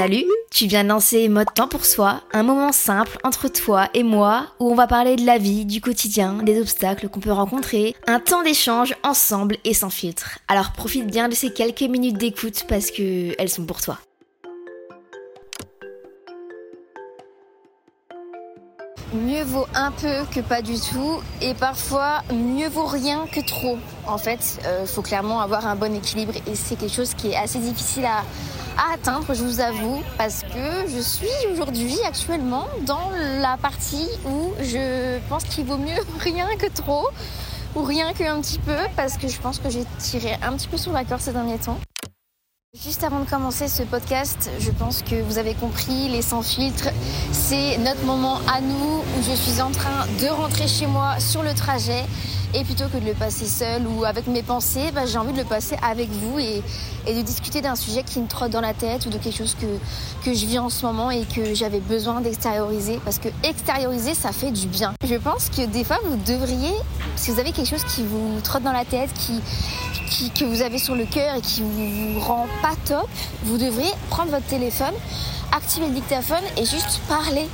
Salut, tu viens de lancer Mode Temps pour Soi, un moment simple entre toi et moi où on va parler de la vie, du quotidien, des obstacles qu'on peut rencontrer, un temps d'échange ensemble et sans filtre. Alors profite bien de ces quelques minutes d'écoute parce que elles sont pour toi. Mieux vaut un peu que pas du tout et parfois mieux vaut rien que trop. En fait, il faut clairement avoir un bon équilibre et c'est quelque chose qui est assez difficile à à atteindre, je vous avoue, parce que je suis aujourd'hui actuellement dans la partie où je pense qu'il vaut mieux rien que trop ou rien qu'un petit peu, parce que je pense que j'ai tiré un petit peu sur la corde ces derniers temps. Juste avant de commencer ce podcast, je pense que vous avez compris, les sans filtres, c'est notre moment à nous où je suis en train de rentrer chez moi sur le trajet et plutôt que de le passer seul ou avec mes pensées, bah, j'ai envie de le passer avec vous et, de discuter d'un sujet qui me trotte dans la tête ou de quelque chose que, que je vis en ce moment et que j'avais besoin d'extérioriser. Parce que extérioriser, ça fait du bien. Je pense que des fois, vous devriez, si vous avez quelque chose qui vous trotte dans la tête, qui, que vous avez sur le cœur et qui vous rend pas top, vous devriez prendre votre téléphone, activer le dictaphone et juste parler.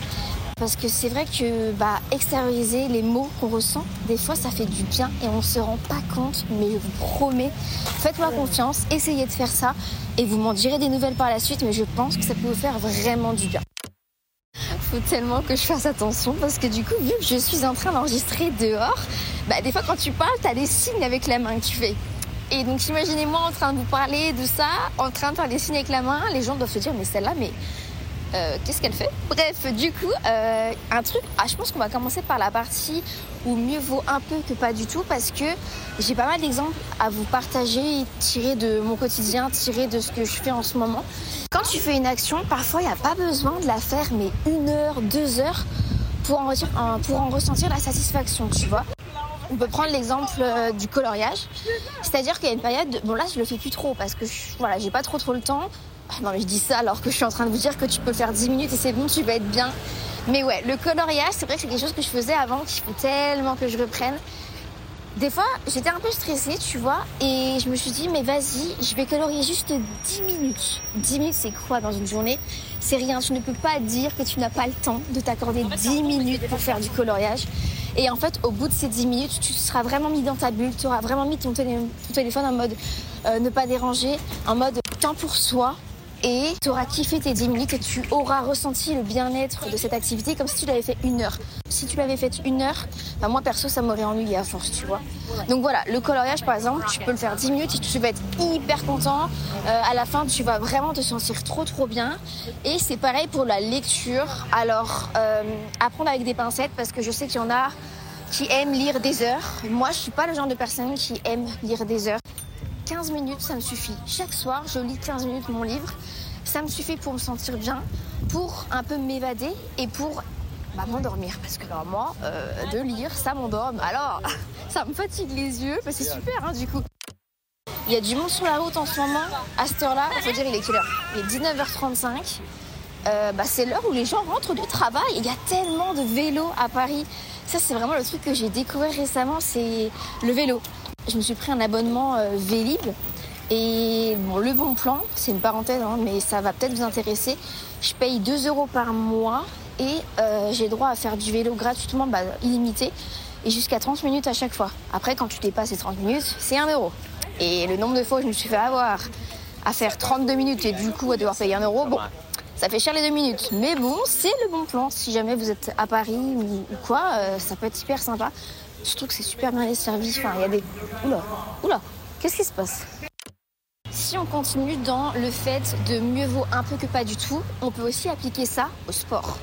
Parce que c'est vrai que bah, extérioriser les mots qu'on ressent, des fois ça fait du bien et on se rend pas compte, mais je vous promets, faites-moi confiance, essayez de faire ça et vous m'en direz des nouvelles par la suite, mais je pense que ça peut vous faire vraiment du bien. Faut tellement que je fasse attention parce que du coup, vu que je suis en train d'enregistrer dehors, bah, des fois quand tu parles, tu as des signes avec la main que tu fais. Et donc imaginez-moi en train de vous parler de ça, en train de faire des signes avec la main, les gens doivent se dire mais celle-là, mais euh, qu'est-ce qu'elle fait? Bref, du coup, euh, un truc. Ah, je pense qu'on va commencer par la partie où mieux vaut un peu que pas du tout parce que j'ai pas mal d'exemples à vous partager, tirer de mon quotidien, tirer de ce que je fais en ce moment. Quand tu fais une action, parfois il n'y a pas besoin de la faire, mais une heure, deux heures pour en, pour en ressentir la satisfaction, tu vois? On peut prendre l'exemple euh, du coloriage, c'est-à-dire qu'il y a une période, bon là je le fais plus trop parce que voilà j'ai pas trop trop le temps, ah non mais je dis ça alors que je suis en train de vous dire que tu peux faire 10 minutes et c'est bon, tu vas être bien. Mais ouais, le coloriage, c'est vrai que c'est quelque chose que je faisais avant, qu'il faut tellement que je reprenne. Des fois, j'étais un peu stressée, tu vois, et je me suis dit, mais vas-y, je vais colorier juste 10 minutes. 10 minutes, c'est quoi dans une journée? C'est rien, tu ne peux pas dire que tu n'as pas le temps de t'accorder 10 minutes pour faire du coloriage. Et en fait, au bout de ces 10 minutes, tu seras vraiment mis dans ta bulle, tu auras vraiment mis ton, téléphone en mode euh, ne pas déranger, en mode temps pour soi, et tu auras kiffé tes 10 minutes et tu auras ressenti le bien-être de cette activité comme si tu l'avais fait une heure. Si tu l'avais fait une heure, bah moi perso ça m'aurait ennuyé à force, tu vois. Donc voilà, le coloriage par exemple, tu peux le faire 10 minutes et tu vas être hyper content. Euh, à la fin, tu vas vraiment te sentir trop trop bien. Et c'est pareil pour la lecture. Alors, euh, apprendre avec des pincettes parce que je sais qu'il y en a qui aiment lire des heures. Moi, je suis pas le genre de personne qui aime lire des heures. 15 minutes, ça me suffit. Chaque soir, je lis 15 minutes mon livre. Ça me suffit pour me sentir bien, pour un peu m'évader et pour bah, m'endormir. Parce que moi, euh, de lire, ça m'endort. Alors, ça me fatigue les yeux. Bah, c'est super, hein, du coup. Il y a du monde sur la route en ce moment. À cette heure-là, il faut dire, il est quelle heure? Il est 19h35. Euh, bah, c'est l'heure où les gens rentrent du travail. Il y a tellement de vélos à Paris. Ça, c'est vraiment le truc que j'ai découvert récemment, c'est le vélo. Je me suis pris un abonnement euh, Vélib. Et bon, le bon plan, c'est une parenthèse, hein, mais ça va peut-être vous intéresser. Je paye 2 euros par mois et euh, j'ai droit à faire du vélo gratuitement, bah, illimité. et jusqu'à 30 minutes à chaque fois. Après, quand tu dépasses les 30 minutes, c'est 1 euro. Et le nombre de fois où je me suis fait avoir à faire 32 minutes et du coup à devoir payer 1 euro, bon, ça fait cher les deux minutes. Mais bon, c'est le bon plan. Si jamais vous êtes à Paris ou, quoi, euh, ça peut être hyper sympa. Surtout que c'est super bien desservi. Enfin, il y a des. Oula, oula, qu'est-ce qui se passe? Si on continue dans le fait de mieux vaut un peu que pas du tout, on peut aussi appliquer ça au sport.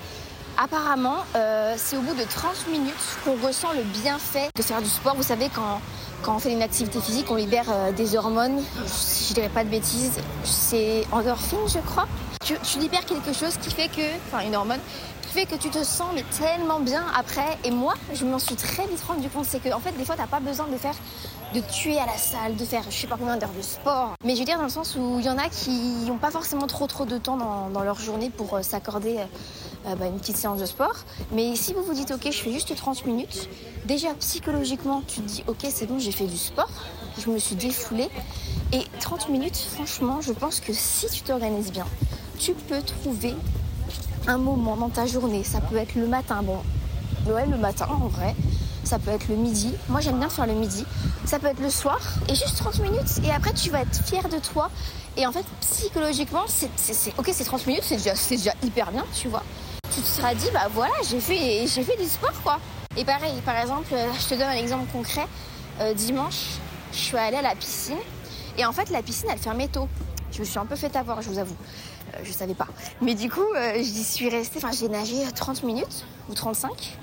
Apparemment, euh, c'est au bout de 30 minutes qu'on ressent le bienfait de faire du sport. Vous savez, quand, on fait une activité physique, on libère euh, des hormones. Si je dirais pas de bêtises, c'est endorphine, je crois. Tu, libères quelque chose qui fait que, enfin une hormone, qui fait que tu te sens tellement bien après. Et moi, je m'en suis très vite rendu compte, c'est que en fait, des fois, t'as pas besoin de faire, de tuer à la salle, de faire je sais pas combien d'heures de sport. Mais je veux dire dans le sens où il y en a qui n'ont pas forcément trop trop de temps dans, leur journée pour euh, s'accorder. Euh, bah, une petite séance de sport. Mais si vous vous dites, ok, je fais juste 30 minutes, déjà psychologiquement, tu te dis, ok, c'est bon, j'ai fait du sport, je me suis défoulée. Et 30 minutes, franchement, je pense que si tu t'organises bien, tu peux trouver un moment dans ta journée. Ça peut être le matin, bon, ouais, le matin en vrai. Ça peut être le midi. Moi, j'aime bien faire le midi. Ça peut être le soir et juste 30 minutes. Et après, tu vas être fier de toi. Et en fait, psychologiquement, c'est, ok, c'est 30 minutes, c'est déjà, c'est hyper bien, tu vois tu te seras dit, bah voilà, j'ai fait, j'ai fait du sport, quoi. Et pareil, par exemple, je te donne un exemple concret. Euh, dimanche, je suis allée à la piscine. Et en fait, la piscine, elle fermait tôt. Je me suis un peu fait avoir, je vous avoue. Euh, je savais pas. Mais du coup, euh, j'y suis restée. Enfin, j'ai nagé 30 minutes ou 35.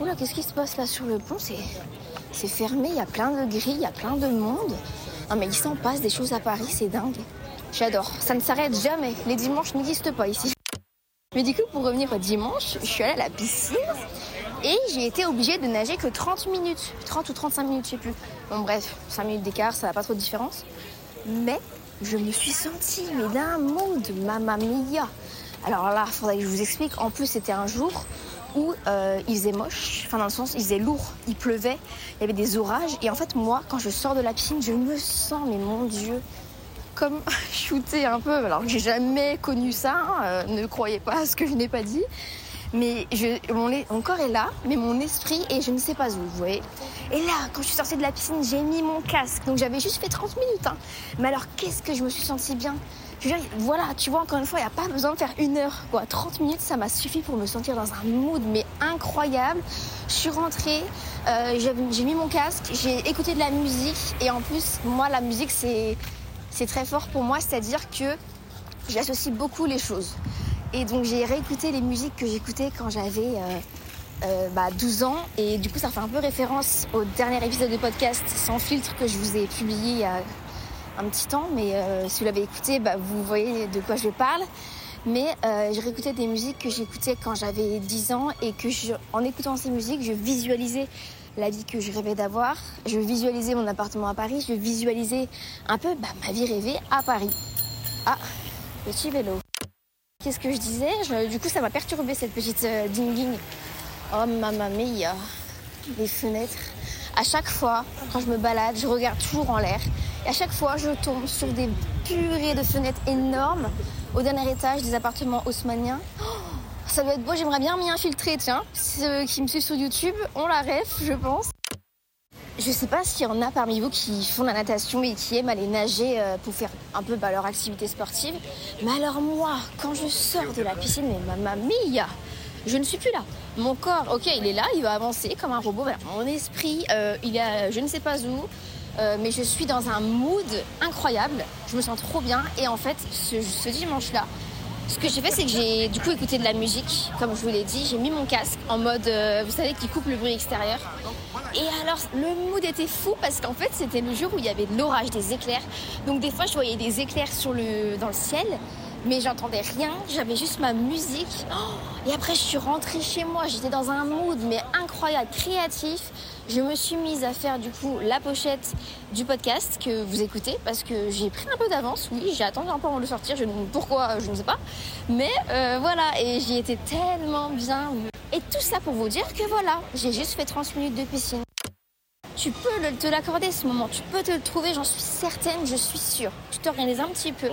Oula, qu'est-ce qui se passe là sur le pont? C'est, fermé, il y a plein de grilles, il y a plein de monde. Non, mais il s'en passe des choses à Paris, c'est dingue. J'adore. Ça ne s'arrête jamais. Les dimanches n'existent pas ici. Mais du coup, pour revenir au dimanche, je suis allée à la piscine et j'ai été obligée de nager que 30 minutes. 30 ou 35 minutes, je sais plus. Bon, bref, 5 minutes d'écart, ça n'a pas trop de différence. Mais je me suis sentie, mais d'un mood, mamma mia. Alors là, faudrait que je vous explique. En plus, c'était un jour où euh, il faisait moche, enfin dans le sens, il faisait lourd, il pleuvait, il y avait des orages. Et en fait, moi, quand je sors de la piscine, je me sens, mais mon Dieu, comme shooter un peu, alors que j'ai jamais connu ça, hein, euh, ne croyez pas à ce que je n'ai pas dit. Mais mon, corps est là, mais mon esprit est je ne sais pas où, vous voyez. Et là, quand je suis sortie de la piscine, j'ai mis mon casque. Donc j'avais juste fait 30 minutes. Hein. Mais alors, qu'est-ce que je me suis sentie bien? Je veux voilà, tu vois, encore une fois, il n'y a pas besoin de faire une heure. Quoi. 30 minutes, ça m'a suffi pour me sentir dans un mood, mais incroyable. Je suis rentrée, euh, j'ai mis mon casque, j'ai écouté de la musique. Et en plus, moi, la musique, c'est très fort pour moi, c'est-à-dire que j'associe beaucoup les choses. Et donc j'ai réécouté les musiques que j'écoutais quand j'avais euh, euh, bah, 12 ans. Et du coup, ça fait un peu référence au dernier épisode de podcast Sans filtre que je vous ai publié il y a un petit temps. Mais euh, si vous l'avez écouté, bah, vous voyez de quoi je parle. Mais j'ai réécouté des musiques que j'écoutais quand j'avais 10 ans et que je, en écoutant ces musiques, je visualisais la vie que je rêvais d'avoir. Je visualisais mon appartement à Paris, je visualisais un peu bah, ma vie rêvée à Paris. Ah, petit vélo. Qu'est-ce que je disais Du coup, ça m'a perturbé cette petite euh, ding-ding. Oh, mamma mia, les fenêtres. À chaque fois, quand je me balade, je regarde toujours en l'air. Et à chaque fois, je tombe sur des purées de fenêtres énormes au dernier étage des appartements haussmanniens. Oh, ça doit être beau, j'aimerais bien m'y infiltrer, tiens. Ceux qui me suivent sur YouTube ont la ref, je pense. Je sais pas s'il y en a parmi vous qui font la natation et qui aiment aller nager euh, pour faire un peu bah, leur activité sportive. Mais alors moi, quand je sors de la piscine, mais mamma mia, je ne suis plus là. Mon corps, ok, il est là, il va avancer comme un robot. mon esprit, euh, il est je ne sais pas où. Euh, mais je suis dans un mood incroyable. Je me sens trop bien. Et en fait, ce dimanche-là, ce que j'ai fait, c'est que j'ai du coup écouté de la musique, comme je vous l'ai dit. J'ai mis mon casque en mode, euh, vous savez, qui coupe le bruit extérieur. Et alors, le mood était fou parce qu'en fait, c'était le jour où il y avait de l'orage, des éclairs. Donc, des fois, je voyais des éclairs dans le ciel mais j'entendais rien, j'avais juste ma musique. et après, je suis rentrée chez moi, j'étais dans un mood, mais incroyable, créatif. Je me suis mise à faire du coup la pochette du podcast que vous écoutez parce que j'ai pris un peu d'avance, oui, j'ai attendu un peu avant de le sortir, je, pourquoi, je ne sais pas. Mais euh, voilà, et j'y étais tellement bien. Et tout ça pour vous dire que voilà, j'ai juste fait 30 minutes de piscine. Tu peux te l'accorder ce moment, tu peux te le trouver, j'en suis certaine, je suis sûre. Tu t'organises un petit peu,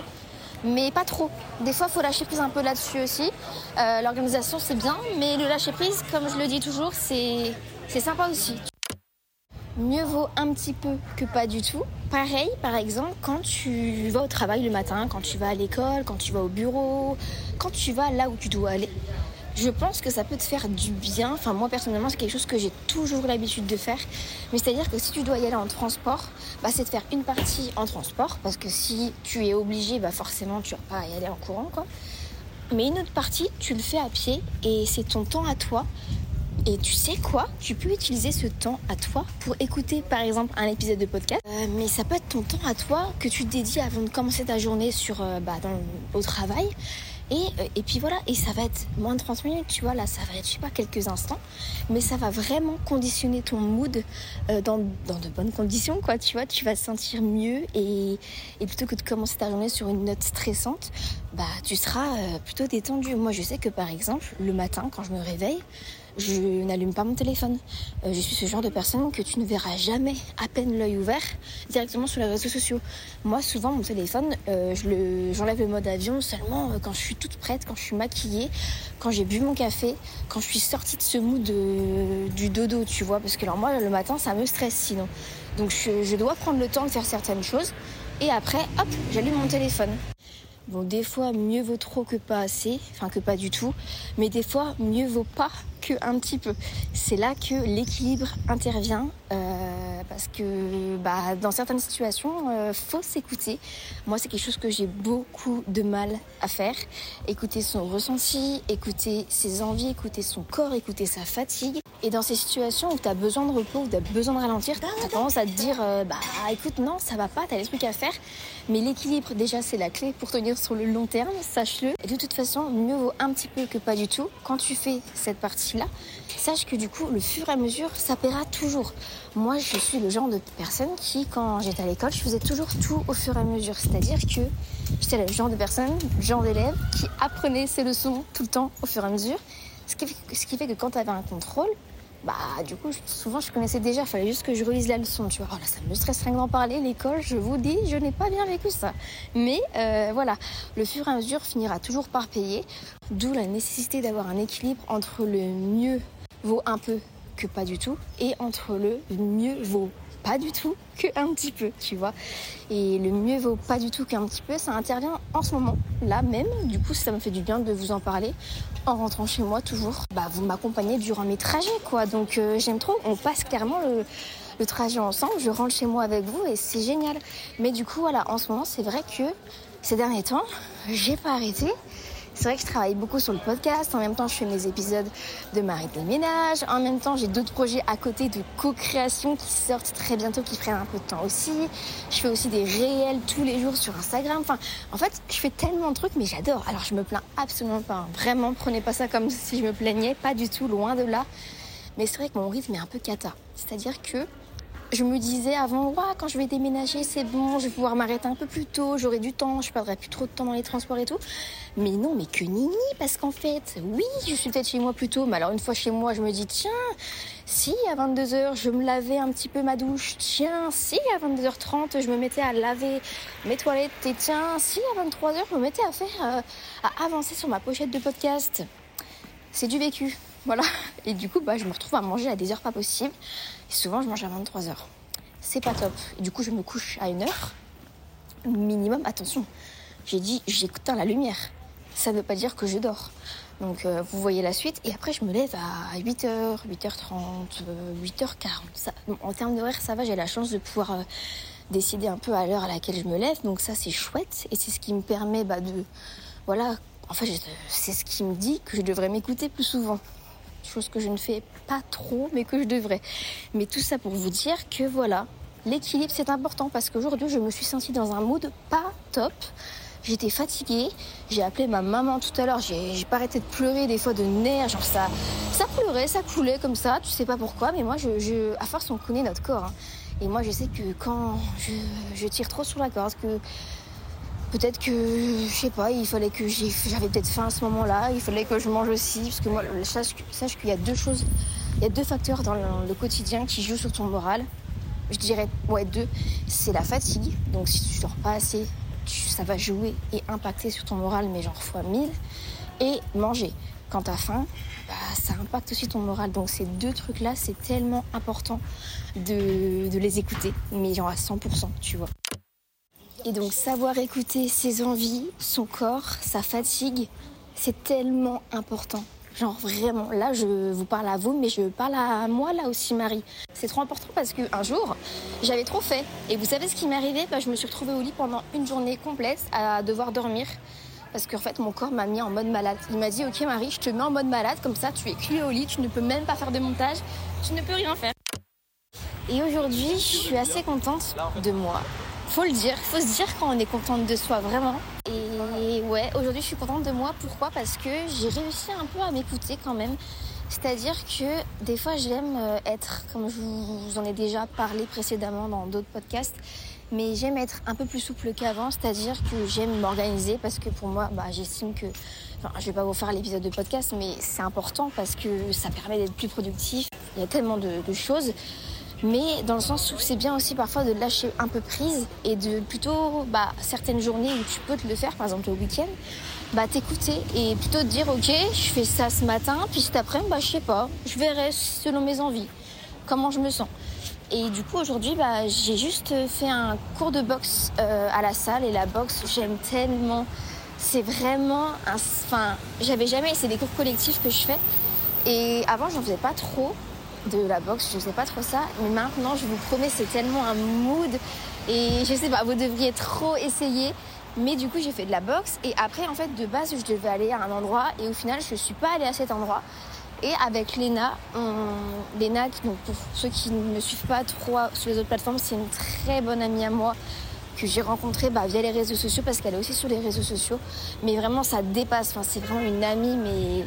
mais pas trop. Des fois, il faut lâcher prise un peu là-dessus aussi. Euh, l'organisation, c'est bien, mais le lâcher prise, comme je le dis toujours, c'est c'est sympa aussi. Mieux vaut un petit peu que pas du tout. Pareil, par exemple, quand tu vas au travail le matin, quand tu vas à l'école, quand tu vas au bureau, quand tu vas là où tu dois aller, je pense que ça peut te faire du bien. Enfin, moi personnellement, c'est quelque chose que j'ai toujours l'habitude de faire. Mais c'est-à-dire que si tu dois y aller en transport, bah, c'est de faire une partie en transport. Parce que si tu es obligé, bah, forcément, tu vas pas y aller en courant, quoi. Mais une autre partie, tu le fais à pied et c'est ton temps à toi. Et tu sais quoi? Tu peux utiliser ce temps à toi pour écouter par exemple un épisode de podcast. Euh, mais ça peut être ton temps à toi que tu dédies avant de commencer ta journée sur, euh, bah, au travail. Et, euh, et, puis voilà, et ça va être moins de 30 minutes, tu vois, là ça va être, je sais pas, quelques instants, mais ça va vraiment conditionner ton mood euh, dans, dans, de bonnes conditions, quoi, tu vois, tu vas te sentir mieux et, et, plutôt que de commencer ta journée sur une note stressante, bah tu seras euh, plutôt détendu. Moi je sais que par exemple, le matin quand je me réveille, je n'allume pas mon téléphone. Euh, je suis ce genre de personne que tu ne verras jamais, à peine l'œil ouvert, directement sur les réseaux sociaux. Moi, souvent, mon téléphone, euh, je j'enlève le mode avion seulement euh, quand je suis toute prête, quand je suis maquillée, quand j'ai bu mon café, quand je suis sortie de ce mood du dodo, tu vois. Parce que alors moi, le matin, ça me stresse sinon. Donc je, je dois prendre le temps de faire certaines choses. Et après, hop, j'allume mon téléphone. Bon, des fois, mieux vaut trop que pas assez, enfin que pas du tout, mais des fois, mieux vaut pas que un petit peu. C'est là que l'équilibre intervient, euh, parce que bah, dans certaines situations, euh, faut s'écouter. Moi, c'est quelque chose que j'ai beaucoup de mal à faire. Écouter son ressenti, écouter ses envies, écouter son corps, écouter sa fatigue. Et dans ces situations où tu as besoin de repos, où tu as besoin de ralentir, tu as tendance à te dire, euh, bah écoute, non, ça va pas, tu as des trucs à faire. Mais l'équilibre, déjà, c'est la clé pour tenir sur le long terme, sache-le. Et de toute façon, mieux vaut un petit peu que pas du tout. Quand tu fais cette sache que du coup, le fur et à mesure, ça paiera toujours. Moi, je suis le genre de personne qui, quand j'étais à l'école, je faisais toujours tout au fur et à mesure. C'est-à-dire que j'étais le genre de personne, le genre d'élève qui apprenait ses leçons tout le temps au fur et à mesure. Ce qui fait, ce qui fait que quand tu avais un contrôle, bah du coup souvent je connaissais déjà, fallait juste que je relise la leçon, tu vois. Oh là ça me stresse rien d'en parler, l'école, je vous dis, je n'ai pas bien vécu ça. Mais euh, voilà, le fur et à mesure finira toujours par payer, d'où la nécessité d'avoir un équilibre entre le mieux vaut un peu que pas du tout et entre le mieux vaut pas du tout qu'un petit peu, tu vois. Et le mieux vaut pas du tout qu'un petit peu, ça intervient en ce moment, là même. Du coup, ça me fait du bien de vous en parler en rentrant chez moi toujours. Bah, vous m'accompagnez durant mes trajets, quoi. Donc, euh, j'aime trop. On passe clairement le, le trajet ensemble. Je rentre chez moi avec vous et c'est génial. Mais du coup, voilà, en ce moment, c'est vrai que ces derniers temps, j'ai pas arrêté. C'est vrai que je travaille beaucoup sur le podcast. En même temps, je fais mes épisodes de Marie des ménages. En même temps, j'ai d'autres projets à côté de co-création qui sortent très bientôt, qui prennent un peu de temps aussi. Je fais aussi des réels tous les jours sur Instagram. Enfin, en fait, je fais tellement de trucs, mais j'adore. Alors, je me plains absolument pas. Vraiment, prenez pas ça comme si je me plaignais. Pas du tout, loin de là. Mais c'est vrai que mon rythme est un peu cata. C'est-à-dire que je me disais avant, ouais, quand je vais déménager, c'est bon, je vais pouvoir m'arrêter un peu plus tôt, j'aurai du temps, je perdrai plus trop de temps dans les transports et tout. Mais non, mais que nini, parce qu'en fait, oui, je suis peut-être chez moi plus tôt, mais alors une fois chez moi, je me dis, tiens, si à 22h, je me lavais un petit peu ma douche, tiens, si à 22h30, je me mettais à laver mes toilettes, et tiens, si à 23h, je me mettais à faire, euh, à avancer sur ma pochette de podcast. C'est du vécu. Voilà. Et du coup, bah, je me retrouve à manger à des heures pas possibles. Et souvent, je mange à 23 heures. C'est pas top. Et du coup, je me couche à une heure. Minimum, attention. J'ai dit, j'éteins la lumière. Ça ne veut pas dire que je dors. Donc, euh, vous voyez la suite. Et après, je me lève à 8h, 8h30, 8h40. Ça, en termes d'horaire, ça va. J'ai la chance de pouvoir euh, décider un peu à l'heure à laquelle je me lève. Donc, ça, c'est chouette. Et c'est ce qui me permet bah, de. Voilà. En fait, c'est ce qui me dit que je devrais m'écouter plus souvent chose que je ne fais pas trop, mais que je devrais. Mais tout ça pour vous dire que voilà, l'équilibre c'est important parce qu'aujourd'hui je me suis sentie dans un mood pas top. J'étais fatiguée, j'ai appelé ma maman tout à l'heure, j'ai pas arrêté de pleurer des fois de nerfs, genre ça, ça pleurait, ça coulait comme ça, tu sais pas pourquoi, mais moi je, à force on connaît notre corps. Hein. Et moi je sais que quand je, je tire trop sur la corde, que Peut-être que, je sais pas, il fallait que j'avais peut-être faim à ce moment-là, il fallait que je mange aussi, parce que moi, sache, qu'il y a deux choses, il y a deux facteurs dans le, quotidien qui jouent sur ton moral. Je dirais, ouais, deux. C'est la fatigue, donc si tu dors pas assez, ça va jouer et impacter sur ton moral, mais genre fois mille. Et manger. quand tu as faim, bah, ça impacte aussi ton moral. Donc ces deux trucs-là, c'est tellement important de, de les écouter, mais genre à 100%, tu vois. Et donc savoir écouter ses envies, son corps, sa fatigue, c'est tellement important. Genre vraiment, là je vous parle à vous, mais je parle à moi là aussi Marie. C'est trop important parce qu'un jour, j'avais trop fait. Et vous savez ce qui m'est arrivé? Bah, Je me suis retrouvée au lit pendant une journée complète à devoir dormir. Parce qu'en fait, mon corps m'a mis en mode malade. Il m'a dit, ok Marie, je te mets en mode malade, comme ça tu es clouée au lit, tu ne peux même pas faire de montage, tu ne peux rien faire. Et aujourd'hui, je suis assez contente de moi, faut le dire, faut se dire quand on est contente de soi vraiment. Et ouais, aujourd'hui je suis contente de moi. Pourquoi? Parce que j'ai réussi un peu à m'écouter quand même. C'est-à-dire que des fois j'aime euh, être, comme je vous en ai déjà parlé précédemment dans d'autres podcasts, mais j'aime être un peu plus souple qu'avant, c'est-à-dire que j'aime m'organiser parce que pour moi, bah, j'estime que, enfin, je vais pas vous faire l'épisode de podcast, mais c'est important parce que ça permet d'être plus productif. Il y a tellement de, de choses mais dans le sens où c'est bien aussi parfois de lâcher un peu prise et de plutôt bah, certaines journées où tu peux te le faire, par exemple le week-end, bah, t'écouter et plutôt te dire ok je fais ça ce matin, puis cet après-midi bah, je sais pas, je verrai selon mes envies, comment je me sens. Et du coup aujourd'hui bah, j'ai juste fait un cours de boxe euh, à la salle et la boxe j'aime tellement. C'est vraiment un... Enfin, j'avais jamais, c'est des cours collectifs que je fais. Et avant j'en faisais pas trop de la boxe, je sais pas trop ça, mais maintenant je vous promets c'est tellement un mood et je sais pas, vous devriez trop essayer. Mais du coup j'ai fait de la boxe et après en fait de base je devais aller à un endroit et au final je suis pas allée à cet endroit. Et avec Léna, donc pour ceux qui ne me suivent pas trop sur les autres plateformes, c'est une très bonne amie à moi que j'ai rencontrée bah, via les réseaux sociaux parce qu'elle est aussi sur les réseaux sociaux. Mais vraiment ça dépasse, enfin, c'est vraiment une amie, mais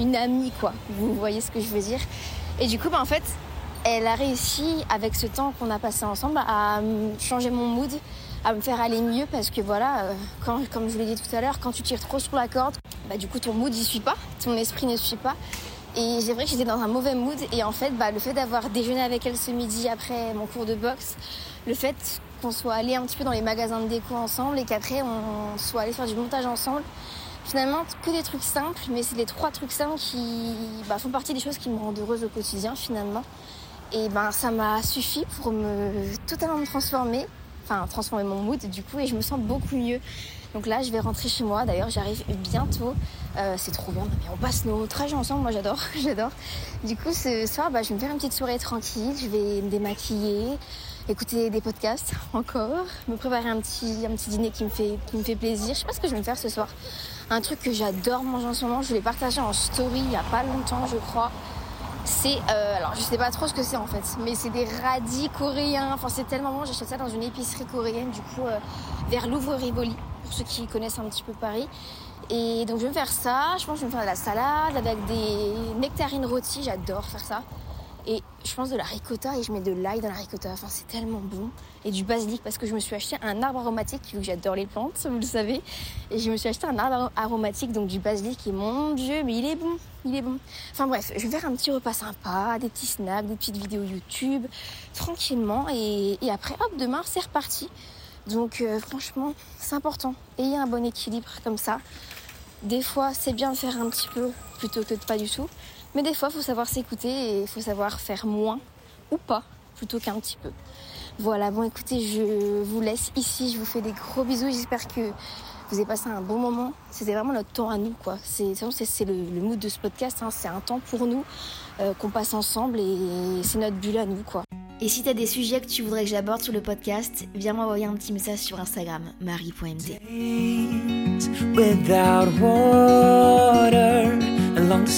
une amie quoi. Vous voyez ce que je veux dire? Et du coup, bah, en fait, elle a réussi, avec ce temps qu'on a passé ensemble, à changer mon mood, à me faire aller mieux parce que voilà, euh, quand, comme je l'ai dit tout à l'heure, quand tu tires trop sur la corde, bah, du coup ton mood n'y suit pas, ton esprit ne suit pas. Et c'est vrai que j'étais dans un mauvais mood et en fait, bah, le fait d'avoir déjeuné avec elle ce midi après mon cours de boxe, le fait qu'on soit allé un petit peu dans les magasins de déco ensemble et qu'après on soit allé faire du montage ensemble, Finalement, que des trucs simples, mais c'est les trois trucs simples qui bah, font partie des choses qui me rendent heureuse au quotidien finalement. Et ben ça m'a suffi pour me totalement me transformer, enfin transformer mon mood du coup, et je me sens beaucoup mieux. Donc là, je vais rentrer chez moi. D'ailleurs, j'arrive bientôt. Euh, c'est trop bien. Mais on passe nos trajets ensemble. Moi, j'adore. j'adore. Du coup, ce soir, bah, je vais me faire une petite soirée tranquille. Je vais me démaquiller, écouter des podcasts encore, me préparer un petit, un petit dîner qui me fait, qui me fait plaisir. Je sais pas ce que je vais me faire ce soir. Un truc que j'adore manger en ce moment, je l'ai partagé en story il y a pas longtemps, je crois. C'est, euh, alors je sais pas trop ce que c'est en fait, mais c'est des radis coréens. Enfin, c'est tellement bon, j'achète ça dans une épicerie coréenne, du coup, euh, vers Louvre-Rivoli, pour ceux qui connaissent un petit peu Paris. Et donc je vais me faire ça, je pense que je vais me faire de la salade avec des nectarines rôties, j'adore faire ça. Et je pense de la ricotta et je mets de l'ail dans la ricotta. Enfin, c'est tellement bon. Et du basilic parce que je me suis acheté un arbre aromatique, vu que j'adore les plantes, vous le savez. Et je me suis acheté un arbre aromatique, donc du basilic. Et mon Dieu, mais il est bon. Il est bon. Enfin bref, je vais faire un petit repas sympa, des petits snacks, des petites vidéos YouTube, tranquillement. Et, après, hop, demain, c'est reparti. Donc euh, franchement, c'est important. Ayez un bon équilibre comme ça. Des fois, c'est bien de faire un petit peu plutôt que de pas du tout. Mais des fois, il faut savoir s'écouter et il faut savoir faire moins ou pas plutôt qu'un petit peu. Voilà, bon écoutez, je vous laisse ici, je vous fais des gros bisous, j'espère que vous avez passé un bon moment. C'était vraiment notre temps à nous, quoi. C'est, c'est le, le mood de ce podcast, hein. c'est un temps pour nous euh, qu'on passe ensemble et c'est notre bulle à nous, quoi. Et si t'as des sujets que tu voudrais que j'aborde sur le podcast, viens m'envoyer un petit message sur Instagram, marie.mt.